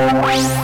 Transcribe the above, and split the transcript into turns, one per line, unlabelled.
Música